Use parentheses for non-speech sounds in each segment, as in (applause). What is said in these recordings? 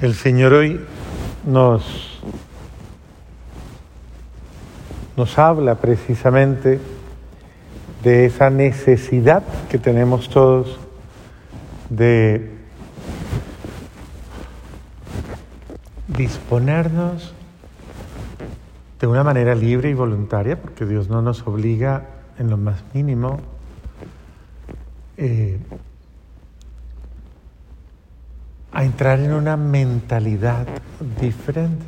El Señor hoy nos, nos habla precisamente de esa necesidad que tenemos todos de disponernos de una manera libre y voluntaria, porque Dios no nos obliga en lo más mínimo, eh, a entrar en una mentalidad diferente.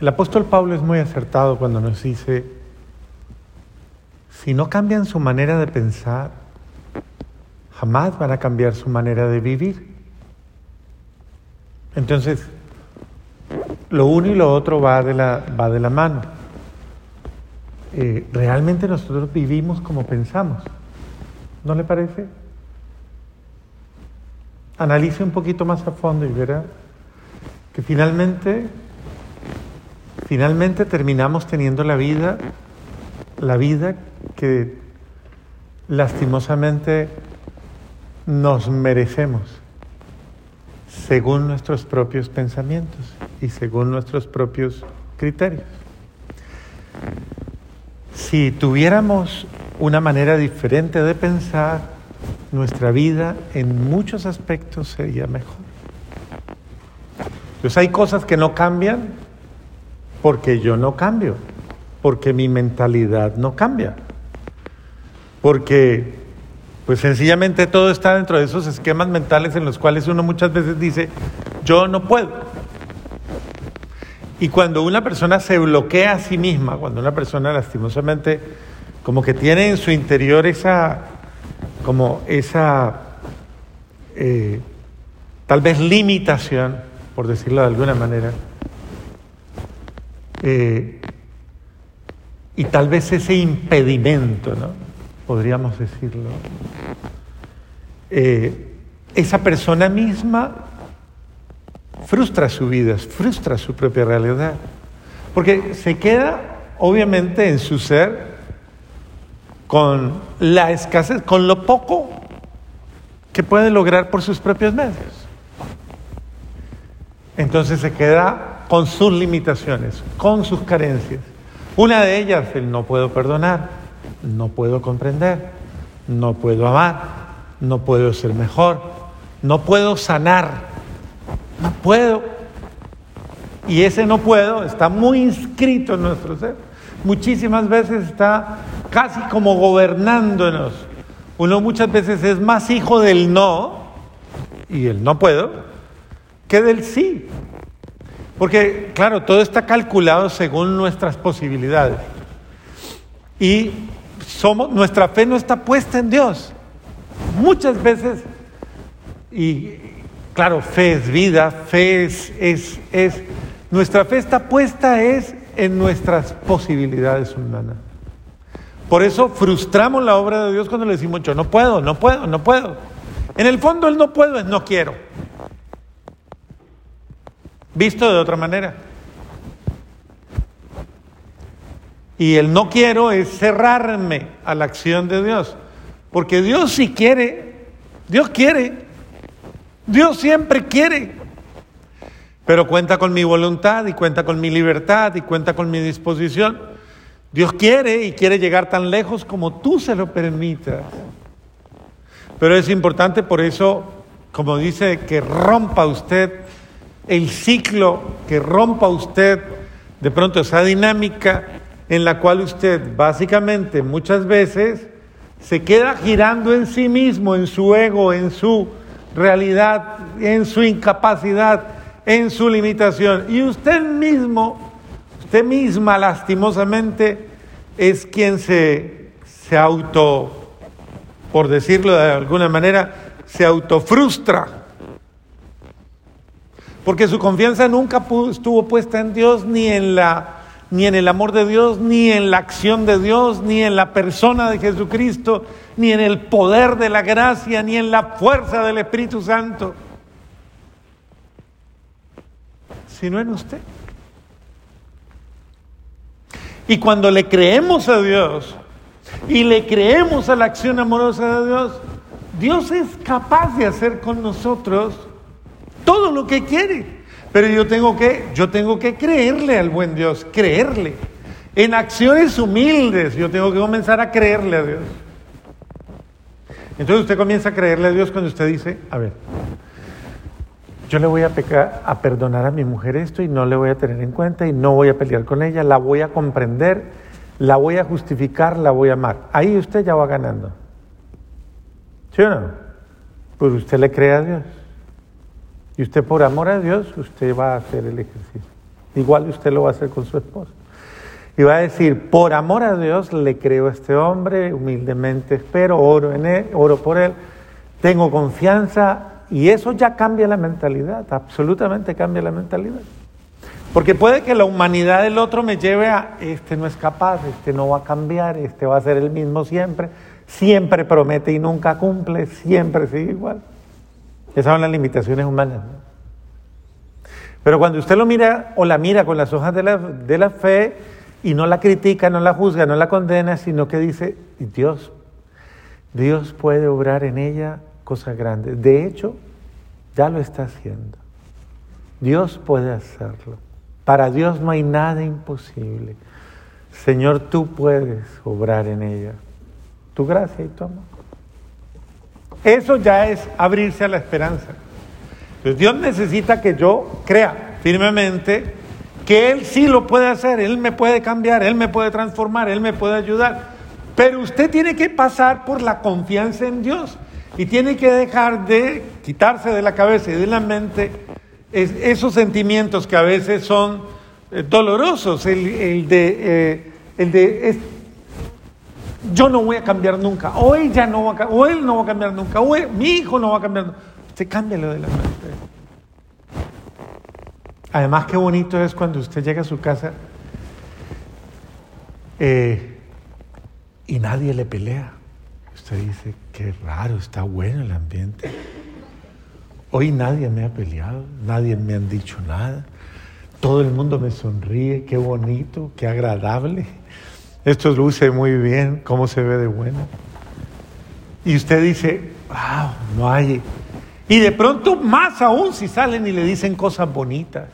El apóstol Pablo es muy acertado cuando nos dice, si no cambian su manera de pensar, jamás van a cambiar su manera de vivir. Entonces, lo uno y lo otro va de la, va de la mano. Eh, realmente nosotros vivimos como pensamos. ¿No le parece? Analice un poquito más a fondo y verá que finalmente, finalmente terminamos teniendo la vida, la vida que lastimosamente nos merecemos según nuestros propios pensamientos y según nuestros propios criterios. Si tuviéramos una manera diferente de pensar, nuestra vida en muchos aspectos sería mejor. Entonces hay cosas que no cambian porque yo no cambio, porque mi mentalidad no cambia, porque pues sencillamente todo está dentro de esos esquemas mentales en los cuales uno muchas veces dice, yo no puedo. Y cuando una persona se bloquea a sí misma, cuando una persona lastimosamente como que tiene en su interior esa, como esa, eh, tal vez limitación, por decirlo de alguna manera, eh, y tal vez ese impedimento, ¿no? podríamos decirlo, eh, esa persona misma frustra su vida, frustra su propia realidad, porque se queda obviamente en su ser con la escasez, con lo poco que puede lograr por sus propios medios. Entonces se queda con sus limitaciones, con sus carencias. Una de ellas, el no puedo perdonar no puedo comprender, no puedo amar, no puedo ser mejor, no puedo sanar, no puedo. Y ese no puedo está muy inscrito en nuestro ser. Muchísimas veces está casi como gobernándonos. Uno muchas veces es más hijo del no, y el no puedo, que del sí. Porque, claro, todo está calculado según nuestras posibilidades. Y somos, nuestra fe no está puesta en Dios. Muchas veces, y claro, fe es vida, fe es, es, es nuestra fe está puesta es en nuestras posibilidades humanas. Por eso frustramos la obra de Dios cuando le decimos yo no puedo, no puedo, no puedo. En el fondo el no puedo es no quiero. Visto de otra manera. Y el no quiero es cerrarme a la acción de Dios. Porque Dios sí quiere, Dios quiere, Dios siempre quiere. Pero cuenta con mi voluntad y cuenta con mi libertad y cuenta con mi disposición. Dios quiere y quiere llegar tan lejos como tú se lo permitas. Pero es importante por eso, como dice, que rompa usted el ciclo, que rompa usted de pronto esa dinámica en la cual usted básicamente muchas veces se queda girando en sí mismo, en su ego, en su realidad, en su incapacidad, en su limitación. Y usted mismo, usted misma lastimosamente es quien se, se auto, por decirlo de alguna manera, se autofrustra. Porque su confianza nunca estuvo puesta en Dios ni en la ni en el amor de Dios, ni en la acción de Dios, ni en la persona de Jesucristo, ni en el poder de la gracia, ni en la fuerza del Espíritu Santo, sino en usted. Y cuando le creemos a Dios y le creemos a la acción amorosa de Dios, Dios es capaz de hacer con nosotros todo lo que quiere. Pero yo tengo que, yo tengo que creerle al buen Dios, creerle. En acciones humildes, yo tengo que comenzar a creerle a Dios. Entonces usted comienza a creerle a Dios cuando usted dice, a ver, yo le voy a pecar, a perdonar a mi mujer esto y no le voy a tener en cuenta y no voy a pelear con ella, la voy a comprender, la voy a justificar, la voy a amar. Ahí usted ya va ganando. ¿Sí o no? Pues usted le cree a Dios. Y usted por amor a Dios, usted va a hacer el ejercicio. Igual usted lo va a hacer con su esposa. Y va a decir, por amor a Dios le creo a este hombre, humildemente espero, oro en él, oro por él, tengo confianza y eso ya cambia la mentalidad, absolutamente cambia la mentalidad. Porque puede que la humanidad del otro me lleve a, este no es capaz, este no va a cambiar, este va a ser el mismo siempre, siempre promete y nunca cumple, siempre sigue igual. Esas son las limitaciones humanas. Pero cuando usted lo mira o la mira con las hojas de la, de la fe y no la critica, no la juzga, no la condena, sino que dice, Dios, Dios puede obrar en ella cosas grandes. De hecho, ya lo está haciendo. Dios puede hacerlo. Para Dios no hay nada imposible. Señor, tú puedes obrar en ella. Tu gracia y tu amor. Eso ya es abrirse a la esperanza. Entonces Dios necesita que yo crea firmemente que Él sí lo puede hacer, Él me puede cambiar, Él me puede transformar, Él me puede ayudar. Pero usted tiene que pasar por la confianza en Dios y tiene que dejar de quitarse de la cabeza y de la mente esos sentimientos que a veces son eh, dolorosos, el, de, eh, el de yo no voy a cambiar nunca, o ella no va a o él no va a cambiar nunca, o mi hijo no va a cambiar nunca. Usted cámbialo de la mente. Además, qué bonito es cuando usted llega a su casa eh, y nadie le pelea. Usted dice, qué raro, está bueno el ambiente. Hoy nadie me ha peleado, nadie me han dicho nada. Todo el mundo me sonríe, qué bonito, qué agradable. Esto luce muy bien, cómo se ve de bueno. Y usted dice, wow, no hay. Y de pronto más aún si salen y le dicen cosas bonitas.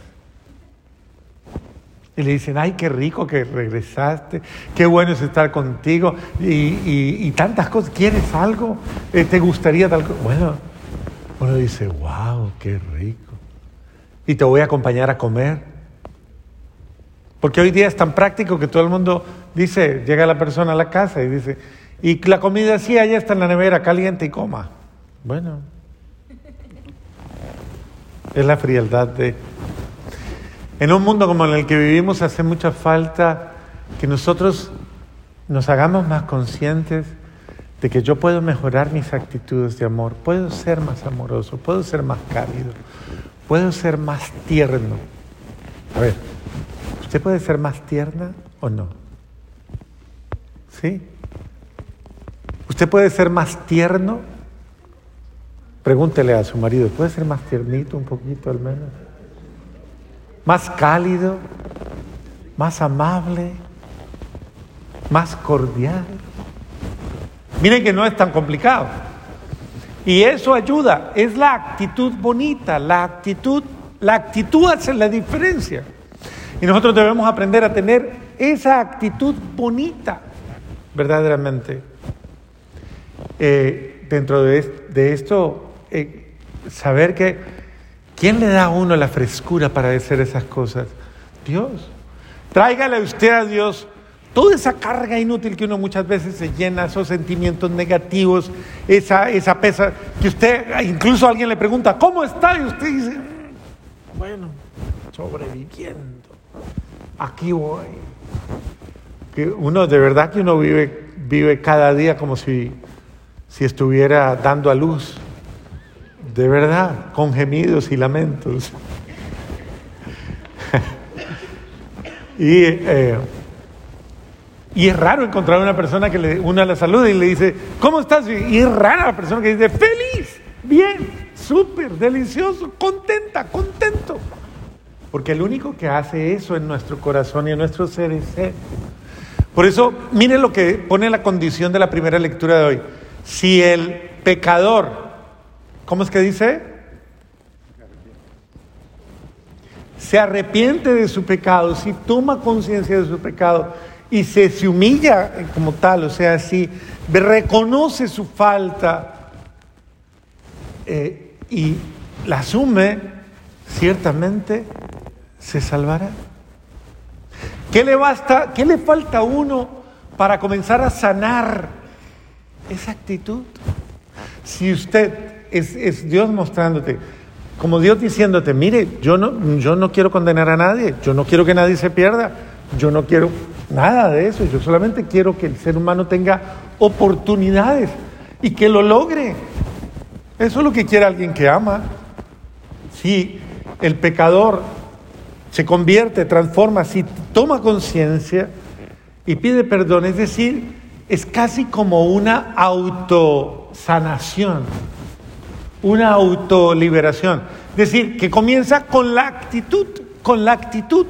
Y le dicen, ay, qué rico que regresaste, qué bueno es estar contigo y, tantas cosas. ¿Quieres algo? Eh, ¿Te gustaría tal cosa? Bueno, uno dice, wow, qué rico. Y te voy a acompañar a comer. Porque hoy día es tan práctico que todo el mundo dice, llega la persona a la casa y dice, y la comida sí, allá está en la nevera, caliente y coma. Bueno, es la frialdad de... En un mundo como en el que vivimos hace mucha falta que nosotros nos hagamos más conscientes de que yo puedo mejorar mis actitudes de amor, puedo ser más amoroso, puedo ser más cálido, puedo ser más tierno. A ver, ¿Usted puede ser más tierna o no? ¿Sí? ¿Usted puede ser más tierno? Pregúntele a su marido, ¿puede ser más tiernito un poquito al menos? ¿Más cálido? ¿Más amable? ¿Más cordial? Miren que no es tan complicado. Y eso ayuda, es la actitud bonita, la actitud, la actitud hace la diferencia. Y nosotros debemos aprender a tener esa actitud bonita, verdaderamente. Eh, dentro de, esto, eh, saber que, ¿quién le da a uno la frescura para hacer esas cosas? Dios. Tráigale usted a Dios toda esa carga inútil que uno muchas veces se llena, esos sentimientos negativos, esa, esa pesa, que usted, incluso alguien le pregunta, ¿cómo está? Y usted dice, mm, bueno, sobreviviendo aquí voy. Que uno, de verdad que uno vive, vive cada día como si, si estuviera dando a luz. De verdad, con gemidos y lamentos. (laughs) y, eh, y es raro encontrar una persona que le, una la saluda y le dice, ¿cómo estás? Y es rara la persona que dice, feliz, bien, súper, delicioso, contenta, contento. Porque el único que hace eso en nuestro corazón y en nuestro ser es Él. Por eso, mire lo que pone la condición de la primera lectura de hoy. Si el pecador, ¿cómo es que dice? se arrepiente de su pecado, si toma conciencia de su pecado y se, se humilla como tal, o sea, si reconoce su falta eh, y la asume, ciertamente se salvará. ¿Qué le basta, qué le falta a uno para comenzar a sanar esa actitud? Si usted es, Dios mostrándote, como Dios diciéndote, mire, yo no, yo no quiero condenar a nadie, yo no quiero que nadie se pierda, yo no quiero nada de eso, yo solamente quiero que el ser humano tenga oportunidades y que lo logre. Eso es lo que quiere alguien que ama. Si el pecador se convierte, transforma, si toma conciencia y pide perdón, es decir, es casi como una autosanación, una autoliberación. Es decir, que comienza con la actitud, con la actitud.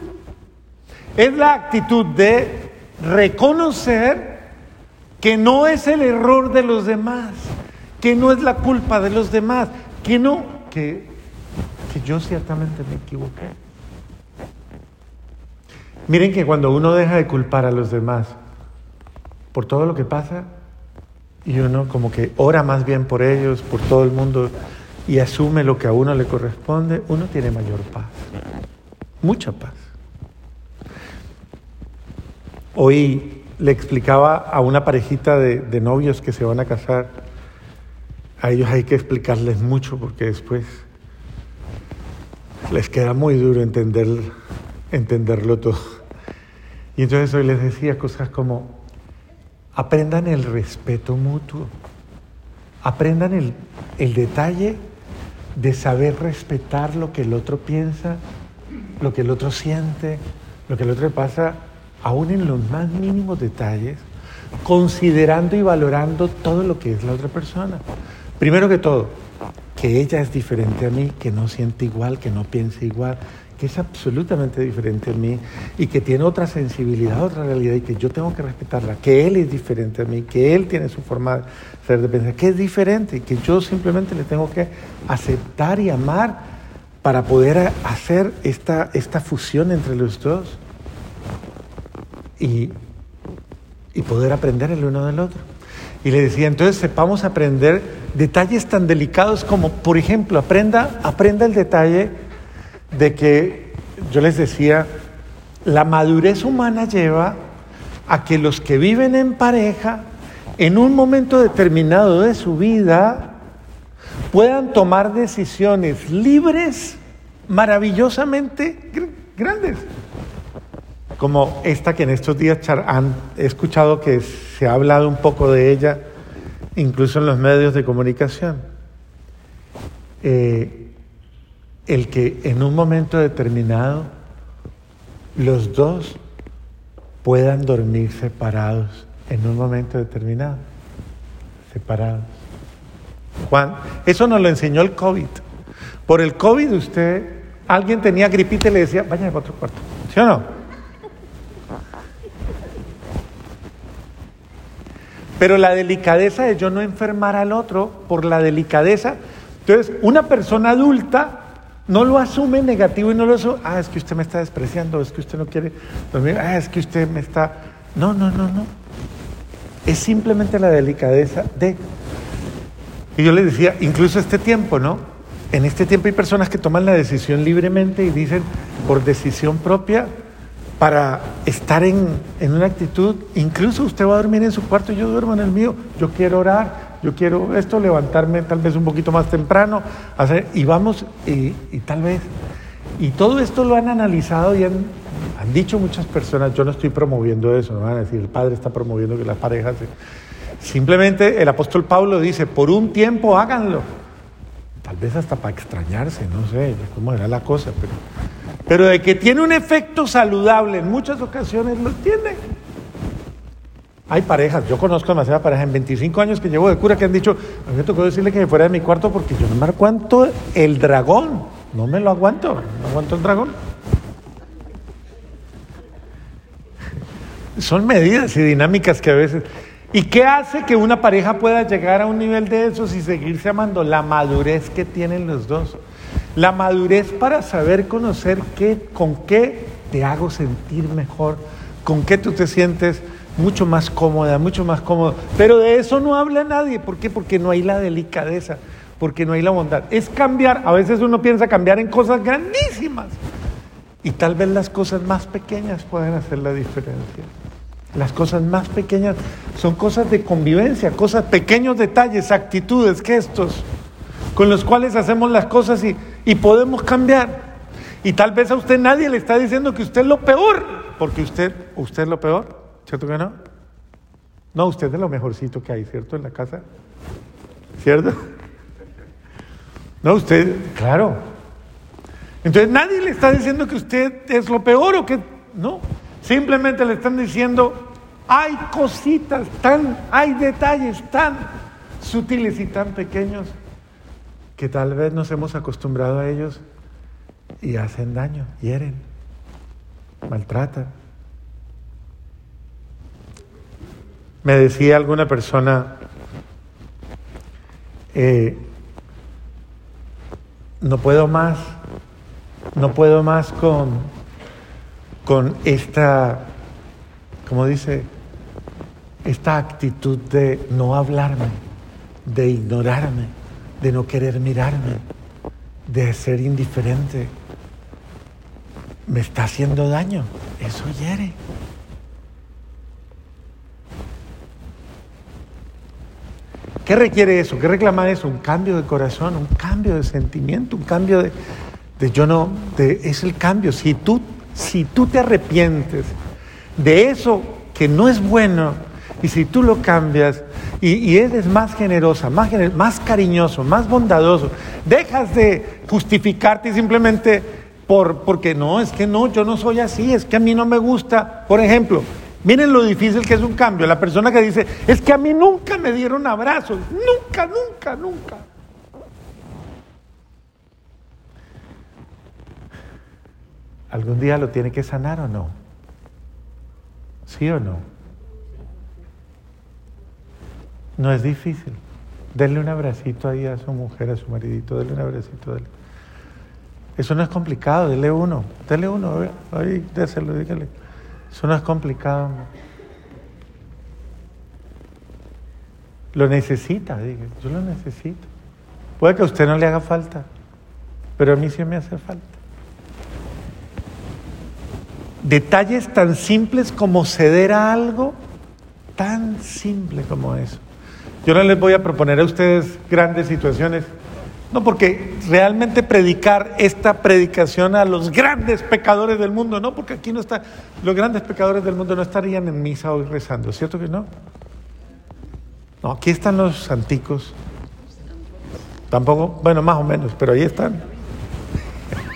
Es la actitud de reconocer que no es el error de los demás, que no es la culpa de los demás, que no, que, que yo ciertamente me equivoqué. Miren que cuando uno deja de culpar a los demás por todo lo que pasa, y uno como que ora más bien por ellos, por todo el mundo, y asume lo que a uno le corresponde, uno tiene mayor paz, mucha paz. Hoy le explicaba a una parejita de, novios que se van a casar, a ellos hay que explicarles mucho porque después les queda muy duro entender, entenderlo todo. Y entonces hoy les decía cosas como, aprendan el respeto mutuo, aprendan el, el detalle de saber respetar lo que el otro piensa, lo que el otro siente, lo que el otro pasa, aún en los más mínimos detalles, considerando y valorando todo lo que es la otra persona. Primero que todo, que ella es diferente a mí, que no siente igual, que no piensa igual, que es absolutamente diferente a mí y que tiene otra sensibilidad, otra realidad y que yo tengo que respetarla, que él es diferente a mí, que él tiene su forma de ser de pensar, que es diferente y que yo simplemente le tengo que aceptar y amar para poder hacer esta, esta fusión entre los dos y, y poder aprender el uno del otro. Y le decía, entonces sepamos aprender detalles tan delicados como, por ejemplo, aprenda, aprenda el detalle de que, yo les decía, la madurez humana lleva a que los que viven en pareja, en un momento determinado de su vida, puedan tomar decisiones libres, maravillosamente grandes. Como esta que en estos días han escuchado que se ha hablado un poco de ella, incluso en los medios de comunicación, eh, el que en un momento determinado los dos puedan dormir separados en un momento determinado, separados. Juan, eso nos lo enseñó el COVID. Por el COVID usted, alguien tenía gripita y le decía, vaya a otro cuarto, ¿sí o no? Pero la delicadeza de yo no enfermar al otro por la delicadeza. Entonces, una persona adulta no lo asume negativo y no lo asume, ah, es que usted me está despreciando, es que usted no quiere dormir, ah, es que usted me está... No, no, no, no. Es simplemente la delicadeza de... Y yo le decía, incluso este tiempo, ¿no? En este tiempo hay personas que toman la decisión libremente y dicen, por decisión propia, para estar en, una actitud, incluso usted va a dormir en su cuarto, yo duermo en el mío, yo quiero orar, yo quiero esto, levantarme tal vez un poquito más temprano, hacer, y vamos, y, tal vez, y todo esto lo han analizado y han, han, dicho muchas personas, yo no estoy promoviendo eso, no van a decir, el padre está promoviendo que las parejas, simplemente el apóstol Pablo dice, por un tiempo háganlo, tal vez hasta para extrañarse, no sé cómo era la cosa, pero pero de que tiene un efecto saludable en muchas ocasiones lo tiene. Hay parejas, yo conozco demasiadas parejas en 25 años que llevo de cura que han dicho, a mí me tocó decirle que me fuera de mi cuarto porque yo no me aguanto el dragón, no me lo aguanto, no aguanto el dragón. (laughs) Son medidas y dinámicas que a veces... ¿Y qué hace que una pareja pueda llegar a un nivel de esos y seguirse amando? La madurez que tienen los dos. La madurez para saber conocer qué, con qué te hago sentir mejor, con qué tú te sientes mucho más cómoda, mucho más cómodo. Pero de eso no habla nadie. ¿Por qué? Porque no hay la delicadeza, porque no hay la bondad. Es cambiar. A veces uno piensa cambiar en cosas grandísimas. Y tal vez las cosas más pequeñas pueden hacer la diferencia. Las cosas más pequeñas son cosas de convivencia, cosas, pequeños detalles, actitudes, gestos, con los cuales hacemos las cosas y, y podemos cambiar. Y tal vez a usted nadie le está diciendo que usted es lo peor, porque usted, usted es lo peor. ¿Cierto que no? No, usted es lo mejorcito que hay, ¿cierto? En la casa. ¿Cierto? No, usted, claro. Entonces nadie le está diciendo que usted es lo peor o que no. Simplemente le están diciendo, hay cositas tan, hay detalles tan sutiles y tan pequeños que tal vez nos hemos acostumbrado a ellos y hacen daño, hieren, maltratan. Me decía alguna persona, eh, no puedo más, no puedo más con, con esta, como dice, esta actitud de no hablarme, de ignorarme, de no querer mirarme, de ser indiferente. Me está haciendo daño, eso hiere. ¿Qué requiere eso? ¿Qué reclama eso? Un cambio de corazón, un cambio de sentimiento, un cambio de, de yo no, es el cambio. Si tú, si tú te arrepientes de eso que no es bueno, y si tú lo cambias y, y eres más generosa, más, más cariñoso, más bondadoso, dejas de justificarte simplemente por, porque no, es que no, yo no soy así, es que a mí no me gusta. Por ejemplo, Miren lo difícil que es un cambio. La persona que dice, es que a mí nunca me dieron abrazos, nunca, nunca, nunca. ¿Algún día lo tiene que sanar o no? ¿Sí o no? No es difícil. Denle un abracito ahí a su mujer, a su maridito, denle un abracito. Eso no es complicado, denle uno, denle uno, ahí, déselo, dígale. Eso no es complicado. Lo necesita, dije, yo lo necesito. Puede que a usted no le haga falta, pero a mí sí me hace falta. Detalles tan simples como ceder a algo, tan simple como eso. Yo no les voy a proponer a ustedes grandes situaciones no, porque realmente predicar esta predicación a los grandes pecadores del mundo, no, porque aquí no está, los grandes pecadores del mundo no estarían en misa hoy rezando, ¿cierto que no? No, aquí están los santicos. Tampoco, bueno, más o menos, pero ahí están.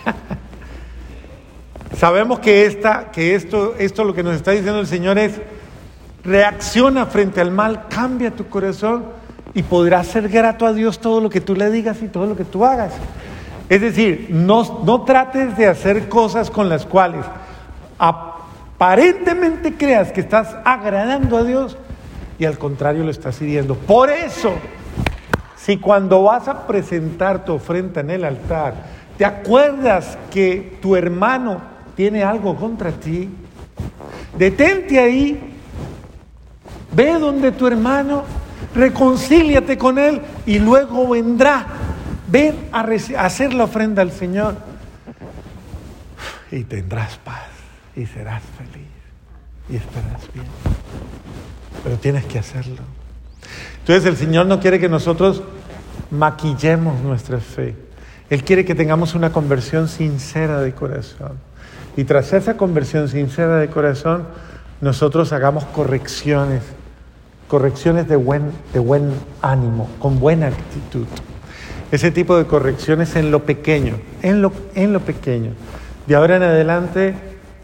(laughs) Sabemos que, esta, que esto, esto lo que nos está diciendo el Señor es, reacciona frente al mal, cambia tu corazón y podrás ser grato a Dios todo lo que tú le digas y todo lo que tú hagas. Es decir, no, no trates de hacer cosas con las cuales aparentemente creas que estás agradando a Dios y al contrario lo estás hiriendo. Por eso, si cuando vas a presentar tu ofrenda en el altar, te acuerdas que tu hermano tiene algo contra ti, detente ahí, ve donde tu hermano reconcíliate con Él y luego vendrá. Ven a, hacer la ofrenda al Señor y tendrás paz y serás feliz y estarás bien. Pero tienes que hacerlo. Entonces el Señor no quiere que nosotros maquillemos nuestra fe. Él quiere que tengamos una conversión sincera de corazón. Y tras esa conversión sincera de corazón, nosotros hagamos correcciones correcciones de buen, de buen ánimo, con buena actitud. Ese tipo de correcciones en lo pequeño, en lo, en lo pequeño. De ahora en adelante,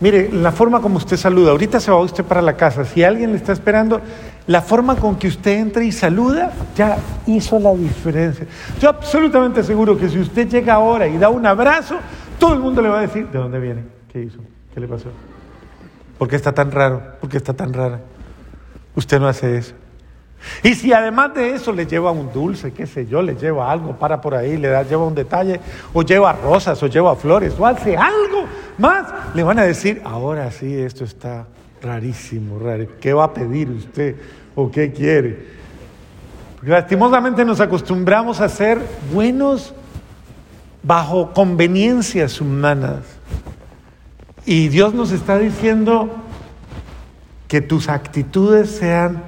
mire, la forma como usted saluda, ahorita se va usted para la casa, si alguien le está esperando, la forma con que usted entra y saluda ya hizo la diferencia. Yo absolutamente seguro que si usted llega ahora y da un abrazo, todo el mundo le va a decir, ¿de dónde viene? ¿Qué hizo? ¿Qué le pasó? ¿Por qué está tan raro? ¿Por qué está tan rara? Usted no hace eso. Y si además de eso le lleva un dulce, qué sé yo, le lleva algo, para por ahí, le da, lleva un detalle, o lleva rosas, o lleva flores, o hace algo más, le van a decir, ahora sí, esto está rarísimo, raro. ¿Qué va a pedir usted o qué quiere? Porque lastimosamente nos acostumbramos a ser buenos bajo conveniencias humanas. Y Dios nos está diciendo que tus actitudes sean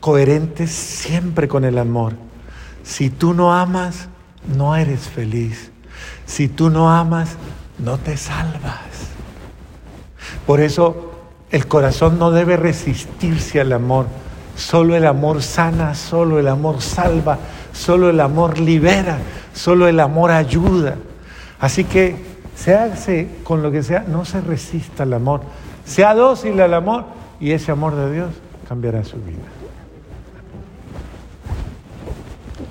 coherentes siempre con el amor. Si tú no amas, no eres feliz. Si tú no amas, no te salvas. Por eso el corazón no debe resistirse al amor. Solo el amor sana, solo el amor salva, solo el amor libera, solo el amor ayuda. Así que se hace con lo que sea, no se resista al amor. Sea dócil al amor y ese amor de Dios cambiará su vida.